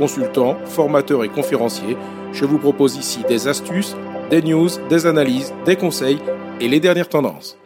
consultant, formateur et conférencier. Je vous propose ici des astuces, des news, des analyses, des conseils et les dernières tendances.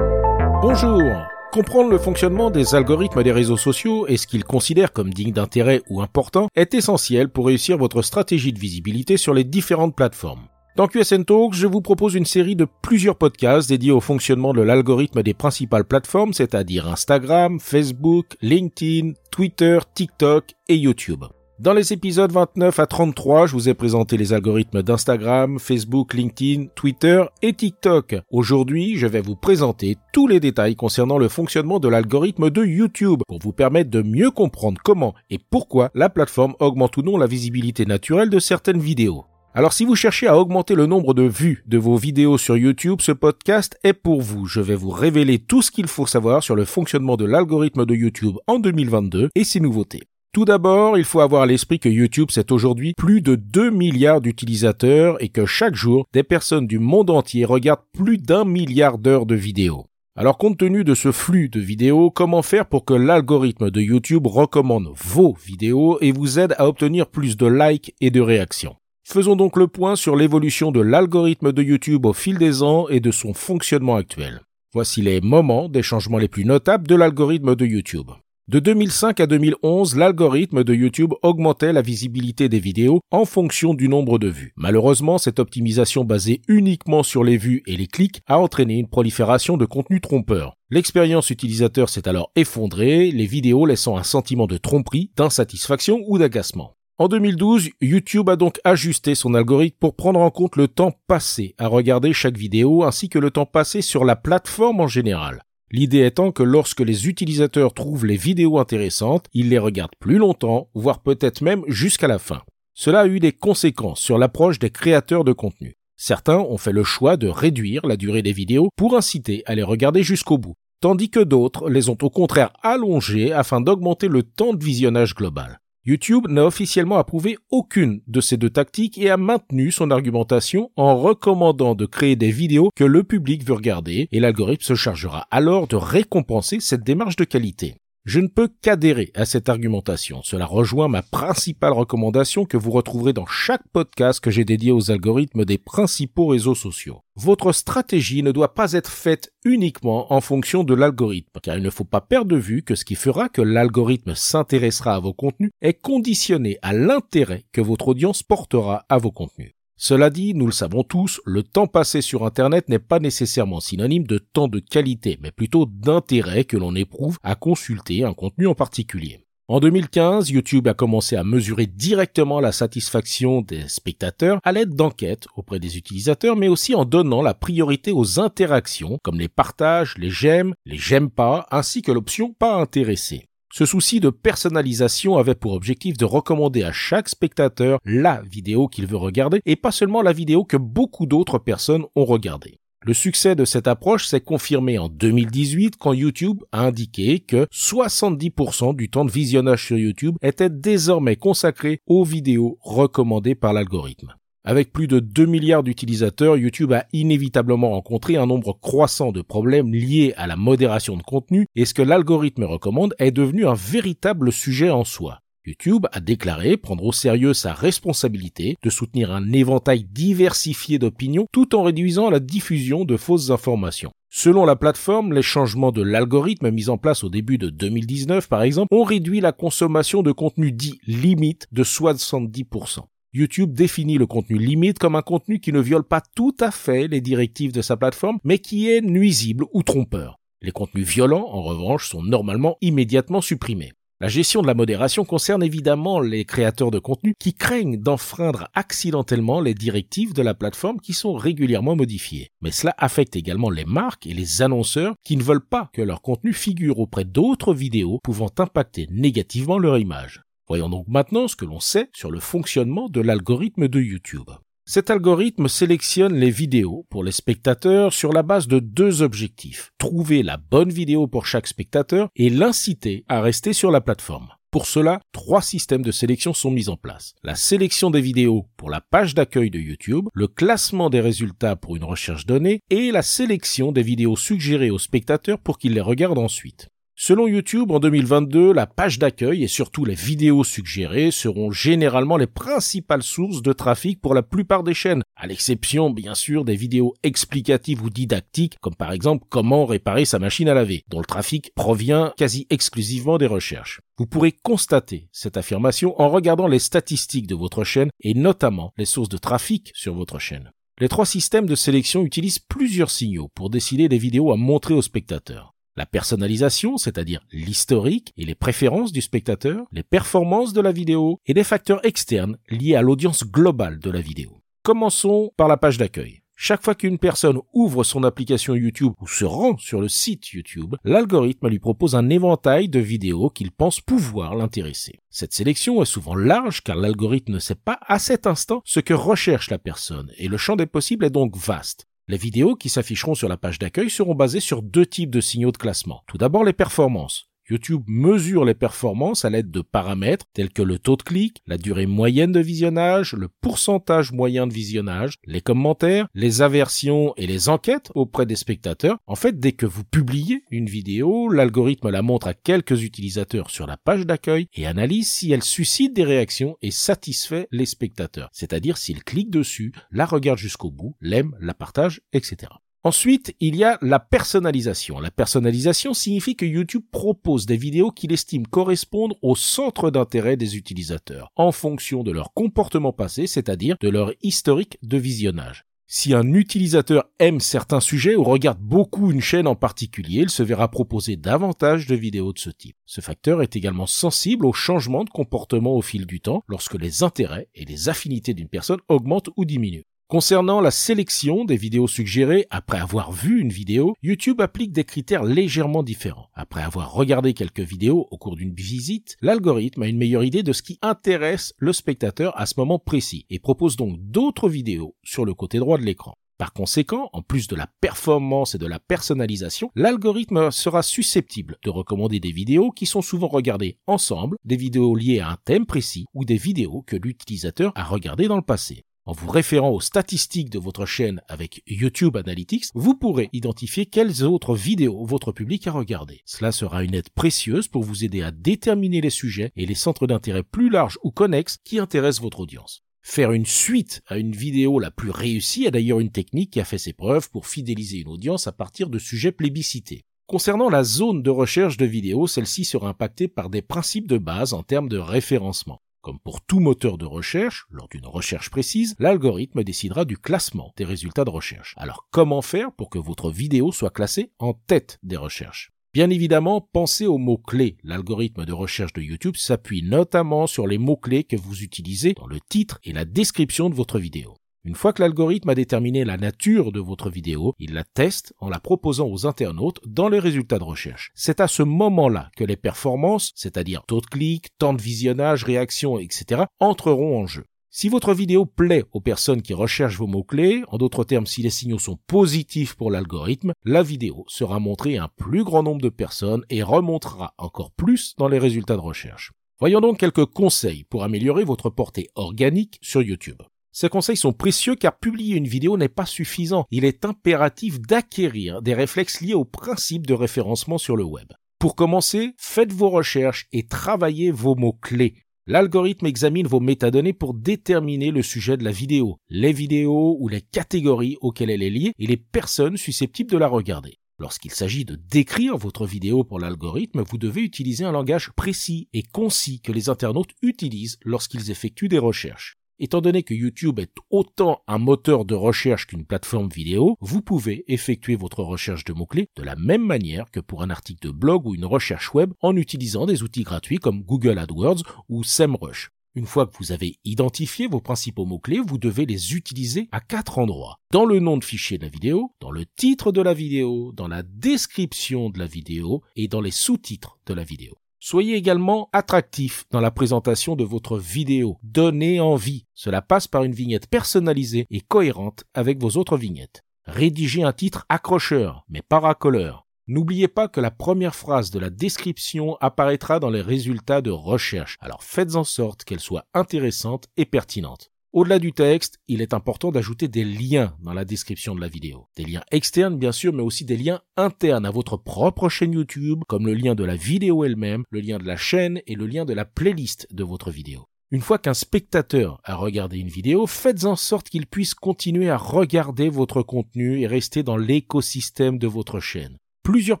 Bonjour Comprendre le fonctionnement des algorithmes des réseaux sociaux et ce qu'ils considèrent comme digne d'intérêt ou important est essentiel pour réussir votre stratégie de visibilité sur les différentes plateformes. Dans QSN Talk, je vous propose une série de plusieurs podcasts dédiés au fonctionnement de l'algorithme des principales plateformes, c'est-à-dire Instagram, Facebook, LinkedIn, Twitter, TikTok et YouTube. Dans les épisodes 29 à 33, je vous ai présenté les algorithmes d'Instagram, Facebook, LinkedIn, Twitter et TikTok. Aujourd'hui, je vais vous présenter tous les détails concernant le fonctionnement de l'algorithme de YouTube pour vous permettre de mieux comprendre comment et pourquoi la plateforme augmente ou non la visibilité naturelle de certaines vidéos. Alors si vous cherchez à augmenter le nombre de vues de vos vidéos sur YouTube, ce podcast est pour vous. Je vais vous révéler tout ce qu'il faut savoir sur le fonctionnement de l'algorithme de YouTube en 2022 et ses nouveautés. Tout d'abord, il faut avoir à l'esprit que YouTube c'est aujourd'hui plus de 2 milliards d'utilisateurs et que chaque jour, des personnes du monde entier regardent plus d'un milliard d'heures de vidéos. Alors compte tenu de ce flux de vidéos, comment faire pour que l'algorithme de YouTube recommande vos vidéos et vous aide à obtenir plus de likes et de réactions? Faisons donc le point sur l'évolution de l'algorithme de YouTube au fil des ans et de son fonctionnement actuel. Voici les moments des changements les plus notables de l'algorithme de YouTube. De 2005 à 2011, l'algorithme de YouTube augmentait la visibilité des vidéos en fonction du nombre de vues. Malheureusement, cette optimisation basée uniquement sur les vues et les clics a entraîné une prolifération de contenus trompeurs. L'expérience utilisateur s'est alors effondrée, les vidéos laissant un sentiment de tromperie, d'insatisfaction ou d'agacement. En 2012, YouTube a donc ajusté son algorithme pour prendre en compte le temps passé à regarder chaque vidéo ainsi que le temps passé sur la plateforme en général. L'idée étant que lorsque les utilisateurs trouvent les vidéos intéressantes, ils les regardent plus longtemps, voire peut-être même jusqu'à la fin. Cela a eu des conséquences sur l'approche des créateurs de contenu. Certains ont fait le choix de réduire la durée des vidéos pour inciter à les regarder jusqu'au bout, tandis que d'autres les ont au contraire allongées afin d'augmenter le temps de visionnage global. YouTube n'a officiellement approuvé aucune de ces deux tactiques et a maintenu son argumentation en recommandant de créer des vidéos que le public veut regarder et l'algorithme se chargera alors de récompenser cette démarche de qualité. Je ne peux qu'adhérer à cette argumentation. Cela rejoint ma principale recommandation que vous retrouverez dans chaque podcast que j'ai dédié aux algorithmes des principaux réseaux sociaux. Votre stratégie ne doit pas être faite uniquement en fonction de l'algorithme, car il ne faut pas perdre de vue que ce qui fera que l'algorithme s'intéressera à vos contenus est conditionné à l'intérêt que votre audience portera à vos contenus. Cela dit, nous le savons tous, le temps passé sur Internet n'est pas nécessairement synonyme de temps de qualité, mais plutôt d'intérêt que l'on éprouve à consulter un contenu en particulier. En 2015, YouTube a commencé à mesurer directement la satisfaction des spectateurs à l'aide d'enquêtes auprès des utilisateurs, mais aussi en donnant la priorité aux interactions, comme les partages, les j'aime, les j'aime pas, ainsi que l'option pas intéressé. Ce souci de personnalisation avait pour objectif de recommander à chaque spectateur la vidéo qu'il veut regarder et pas seulement la vidéo que beaucoup d'autres personnes ont regardée. Le succès de cette approche s'est confirmé en 2018 quand YouTube a indiqué que 70% du temps de visionnage sur YouTube était désormais consacré aux vidéos recommandées par l'algorithme. Avec plus de 2 milliards d'utilisateurs, YouTube a inévitablement rencontré un nombre croissant de problèmes liés à la modération de contenu et ce que l'algorithme recommande est devenu un véritable sujet en soi. YouTube a déclaré prendre au sérieux sa responsabilité de soutenir un éventail diversifié d'opinions tout en réduisant la diffusion de fausses informations. Selon la plateforme, les changements de l'algorithme mis en place au début de 2019 par exemple ont réduit la consommation de contenu dit limite de 70%. YouTube définit le contenu limite comme un contenu qui ne viole pas tout à fait les directives de sa plateforme, mais qui est nuisible ou trompeur. Les contenus violents, en revanche, sont normalement immédiatement supprimés. La gestion de la modération concerne évidemment les créateurs de contenu qui craignent d'enfreindre accidentellement les directives de la plateforme qui sont régulièrement modifiées. Mais cela affecte également les marques et les annonceurs qui ne veulent pas que leur contenu figure auprès d'autres vidéos pouvant impacter négativement leur image. Voyons donc maintenant ce que l'on sait sur le fonctionnement de l'algorithme de YouTube. Cet algorithme sélectionne les vidéos pour les spectateurs sur la base de deux objectifs. Trouver la bonne vidéo pour chaque spectateur et l'inciter à rester sur la plateforme. Pour cela, trois systèmes de sélection sont mis en place. La sélection des vidéos pour la page d'accueil de YouTube, le classement des résultats pour une recherche donnée et la sélection des vidéos suggérées aux spectateurs pour qu'ils les regardent ensuite. Selon YouTube, en 2022, la page d'accueil et surtout les vidéos suggérées seront généralement les principales sources de trafic pour la plupart des chaînes, à l'exception bien sûr des vidéos explicatives ou didactiques, comme par exemple comment réparer sa machine à laver, dont le trafic provient quasi exclusivement des recherches. Vous pourrez constater cette affirmation en regardant les statistiques de votre chaîne et notamment les sources de trafic sur votre chaîne. Les trois systèmes de sélection utilisent plusieurs signaux pour décider des vidéos à montrer aux spectateurs. La personnalisation, c'est-à-dire l'historique et les préférences du spectateur, les performances de la vidéo et des facteurs externes liés à l'audience globale de la vidéo. Commençons par la page d'accueil. Chaque fois qu'une personne ouvre son application YouTube ou se rend sur le site YouTube, l'algorithme lui propose un éventail de vidéos qu'il pense pouvoir l'intéresser. Cette sélection est souvent large car l'algorithme ne sait pas à cet instant ce que recherche la personne et le champ des possibles est donc vaste. Les vidéos qui s'afficheront sur la page d'accueil seront basées sur deux types de signaux de classement. Tout d'abord les performances. YouTube mesure les performances à l'aide de paramètres tels que le taux de clic, la durée moyenne de visionnage, le pourcentage moyen de visionnage, les commentaires, les aversions et les enquêtes auprès des spectateurs. En fait, dès que vous publiez une vidéo, l'algorithme la montre à quelques utilisateurs sur la page d'accueil et analyse si elle suscite des réactions et satisfait les spectateurs. C'est-à-dire s'ils cliquent dessus, la regardent jusqu'au bout, l'aiment, la partagent, etc. Ensuite, il y a la personnalisation. La personnalisation signifie que YouTube propose des vidéos qu'il estime correspondre au centre d'intérêt des utilisateurs, en fonction de leur comportement passé, c'est-à-dire de leur historique de visionnage. Si un utilisateur aime certains sujets ou regarde beaucoup une chaîne en particulier, il se verra proposer davantage de vidéos de ce type. Ce facteur est également sensible aux changements de comportement au fil du temps lorsque les intérêts et les affinités d'une personne augmentent ou diminuent. Concernant la sélection des vidéos suggérées, après avoir vu une vidéo, YouTube applique des critères légèrement différents. Après avoir regardé quelques vidéos au cours d'une visite, l'algorithme a une meilleure idée de ce qui intéresse le spectateur à ce moment précis et propose donc d'autres vidéos sur le côté droit de l'écran. Par conséquent, en plus de la performance et de la personnalisation, l'algorithme sera susceptible de recommander des vidéos qui sont souvent regardées ensemble, des vidéos liées à un thème précis ou des vidéos que l'utilisateur a regardées dans le passé. En vous référant aux statistiques de votre chaîne avec YouTube Analytics, vous pourrez identifier quelles autres vidéos votre public a regardées. Cela sera une aide précieuse pour vous aider à déterminer les sujets et les centres d'intérêt plus larges ou connexes qui intéressent votre audience. Faire une suite à une vidéo la plus réussie est d'ailleurs une technique qui a fait ses preuves pour fidéliser une audience à partir de sujets plébiscités. Concernant la zone de recherche de vidéos, celle-ci sera impactée par des principes de base en termes de référencement. Comme pour tout moteur de recherche, lors d'une recherche précise, l'algorithme décidera du classement des résultats de recherche. Alors comment faire pour que votre vidéo soit classée en tête des recherches? Bien évidemment, pensez aux mots-clés. L'algorithme de recherche de YouTube s'appuie notamment sur les mots-clés que vous utilisez dans le titre et la description de votre vidéo. Une fois que l'algorithme a déterminé la nature de votre vidéo, il la teste en la proposant aux internautes dans les résultats de recherche. C'est à ce moment-là que les performances, c'est-à-dire taux de clic, temps de visionnage, réaction, etc., entreront en jeu. Si votre vidéo plaît aux personnes qui recherchent vos mots-clés, en d'autres termes, si les signaux sont positifs pour l'algorithme, la vidéo sera montrée à un plus grand nombre de personnes et remontera encore plus dans les résultats de recherche. Voyons donc quelques conseils pour améliorer votre portée organique sur YouTube. Ces conseils sont précieux car publier une vidéo n'est pas suffisant. Il est impératif d'acquérir des réflexes liés au principe de référencement sur le web. Pour commencer, faites vos recherches et travaillez vos mots-clés. L'algorithme examine vos métadonnées pour déterminer le sujet de la vidéo, les vidéos ou les catégories auxquelles elle est liée et les personnes susceptibles de la regarder. Lorsqu'il s'agit de décrire votre vidéo pour l'algorithme, vous devez utiliser un langage précis et concis que les internautes utilisent lorsqu'ils effectuent des recherches. Étant donné que YouTube est autant un moteur de recherche qu'une plateforme vidéo, vous pouvez effectuer votre recherche de mots-clés de la même manière que pour un article de blog ou une recherche web en utilisant des outils gratuits comme Google AdWords ou SEMrush. Une fois que vous avez identifié vos principaux mots-clés, vous devez les utiliser à quatre endroits. Dans le nom de fichier de la vidéo, dans le titre de la vidéo, dans la description de la vidéo et dans les sous-titres de la vidéo. Soyez également attractif dans la présentation de votre vidéo. Donnez envie. Cela passe par une vignette personnalisée et cohérente avec vos autres vignettes. Rédigez un titre accrocheur, mais pas racoleur. N'oubliez pas que la première phrase de la description apparaîtra dans les résultats de recherche, alors faites en sorte qu'elle soit intéressante et pertinente. Au-delà du texte, il est important d'ajouter des liens dans la description de la vidéo. Des liens externes bien sûr, mais aussi des liens internes à votre propre chaîne YouTube, comme le lien de la vidéo elle-même, le lien de la chaîne et le lien de la playlist de votre vidéo. Une fois qu'un spectateur a regardé une vidéo, faites en sorte qu'il puisse continuer à regarder votre contenu et rester dans l'écosystème de votre chaîne plusieurs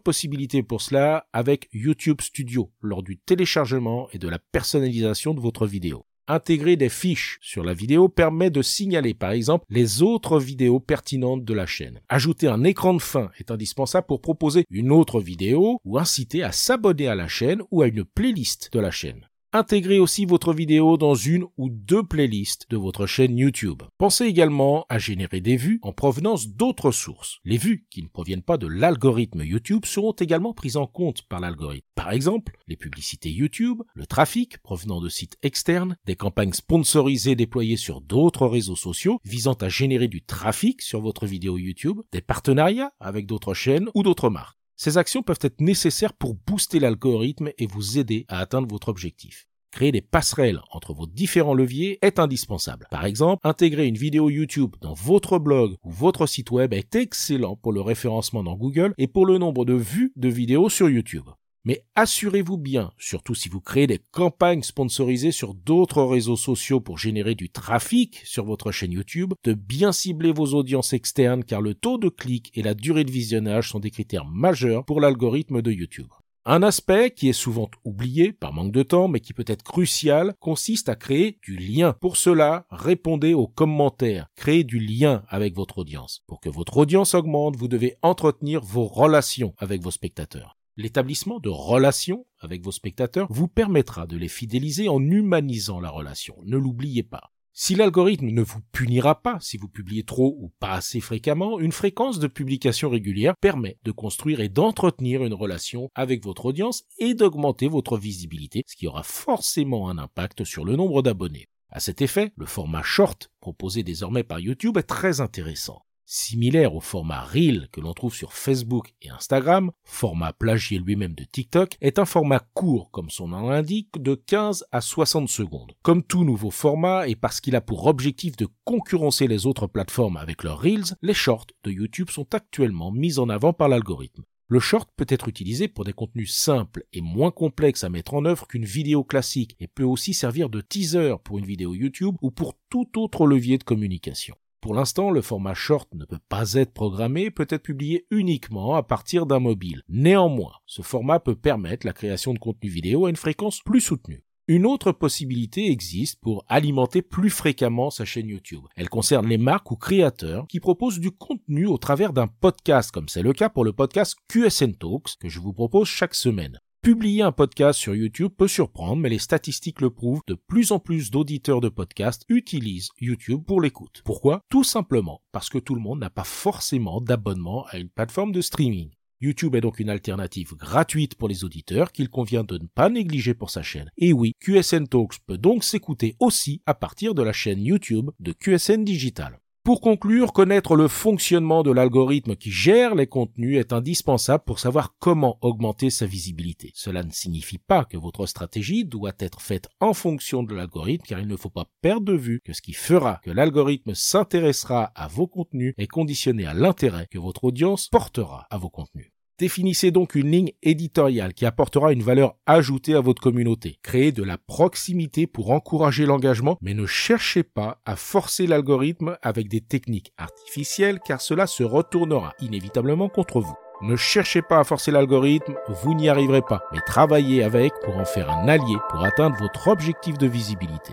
possibilités pour cela avec YouTube Studio lors du téléchargement et de la personnalisation de votre vidéo. Intégrer des fiches sur la vidéo permet de signaler par exemple les autres vidéos pertinentes de la chaîne. Ajouter un écran de fin est indispensable pour proposer une autre vidéo ou inciter à s'abonner à la chaîne ou à une playlist de la chaîne. Intégrez aussi votre vidéo dans une ou deux playlists de votre chaîne YouTube. Pensez également à générer des vues en provenance d'autres sources. Les vues qui ne proviennent pas de l'algorithme YouTube seront également prises en compte par l'algorithme. Par exemple, les publicités YouTube, le trafic provenant de sites externes, des campagnes sponsorisées déployées sur d'autres réseaux sociaux visant à générer du trafic sur votre vidéo YouTube, des partenariats avec d'autres chaînes ou d'autres marques. Ces actions peuvent être nécessaires pour booster l'algorithme et vous aider à atteindre votre objectif. Créer des passerelles entre vos différents leviers est indispensable. Par exemple, intégrer une vidéo YouTube dans votre blog ou votre site web est excellent pour le référencement dans Google et pour le nombre de vues de vidéos sur YouTube. Mais assurez-vous bien, surtout si vous créez des campagnes sponsorisées sur d'autres réseaux sociaux pour générer du trafic sur votre chaîne YouTube, de bien cibler vos audiences externes car le taux de clic et la durée de visionnage sont des critères majeurs pour l'algorithme de YouTube. Un aspect qui est souvent oublié par manque de temps mais qui peut être crucial consiste à créer du lien. Pour cela, répondez aux commentaires, créez du lien avec votre audience. Pour que votre audience augmente, vous devez entretenir vos relations avec vos spectateurs. L'établissement de relations avec vos spectateurs vous permettra de les fidéliser en humanisant la relation. Ne l'oubliez pas. Si l'algorithme ne vous punira pas si vous publiez trop ou pas assez fréquemment, une fréquence de publication régulière permet de construire et d'entretenir une relation avec votre audience et d'augmenter votre visibilité, ce qui aura forcément un impact sur le nombre d'abonnés. À cet effet, le format short proposé désormais par YouTube est très intéressant similaire au format Reel que l'on trouve sur Facebook et Instagram, format plagié lui-même de TikTok, est un format court, comme son nom l'indique, de 15 à 60 secondes. Comme tout nouveau format, et parce qu'il a pour objectif de concurrencer les autres plateformes avec leurs Reels, les shorts de YouTube sont actuellement mis en avant par l'algorithme. Le short peut être utilisé pour des contenus simples et moins complexes à mettre en œuvre qu'une vidéo classique et peut aussi servir de teaser pour une vidéo YouTube ou pour tout autre levier de communication. Pour l'instant, le format short ne peut pas être programmé, peut être publié uniquement à partir d'un mobile. Néanmoins, ce format peut permettre la création de contenu vidéo à une fréquence plus soutenue. Une autre possibilité existe pour alimenter plus fréquemment sa chaîne YouTube. Elle concerne les marques ou créateurs qui proposent du contenu au travers d'un podcast, comme c'est le cas pour le podcast QSN Talks que je vous propose chaque semaine. Publier un podcast sur YouTube peut surprendre, mais les statistiques le prouvent, de plus en plus d'auditeurs de podcasts utilisent YouTube pour l'écoute. Pourquoi? Tout simplement parce que tout le monde n'a pas forcément d'abonnement à une plateforme de streaming. YouTube est donc une alternative gratuite pour les auditeurs qu'il convient de ne pas négliger pour sa chaîne. Et oui, QSN Talks peut donc s'écouter aussi à partir de la chaîne YouTube de QSN Digital. Pour conclure, connaître le fonctionnement de l'algorithme qui gère les contenus est indispensable pour savoir comment augmenter sa visibilité. Cela ne signifie pas que votre stratégie doit être faite en fonction de l'algorithme car il ne faut pas perdre de vue que ce qui fera que l'algorithme s'intéressera à vos contenus est conditionné à l'intérêt que votre audience portera à vos contenus. Définissez donc une ligne éditoriale qui apportera une valeur ajoutée à votre communauté. Créez de la proximité pour encourager l'engagement, mais ne cherchez pas à forcer l'algorithme avec des techniques artificielles car cela se retournera inévitablement contre vous. Ne cherchez pas à forcer l'algorithme, vous n'y arriverez pas, mais travaillez avec pour en faire un allié pour atteindre votre objectif de visibilité.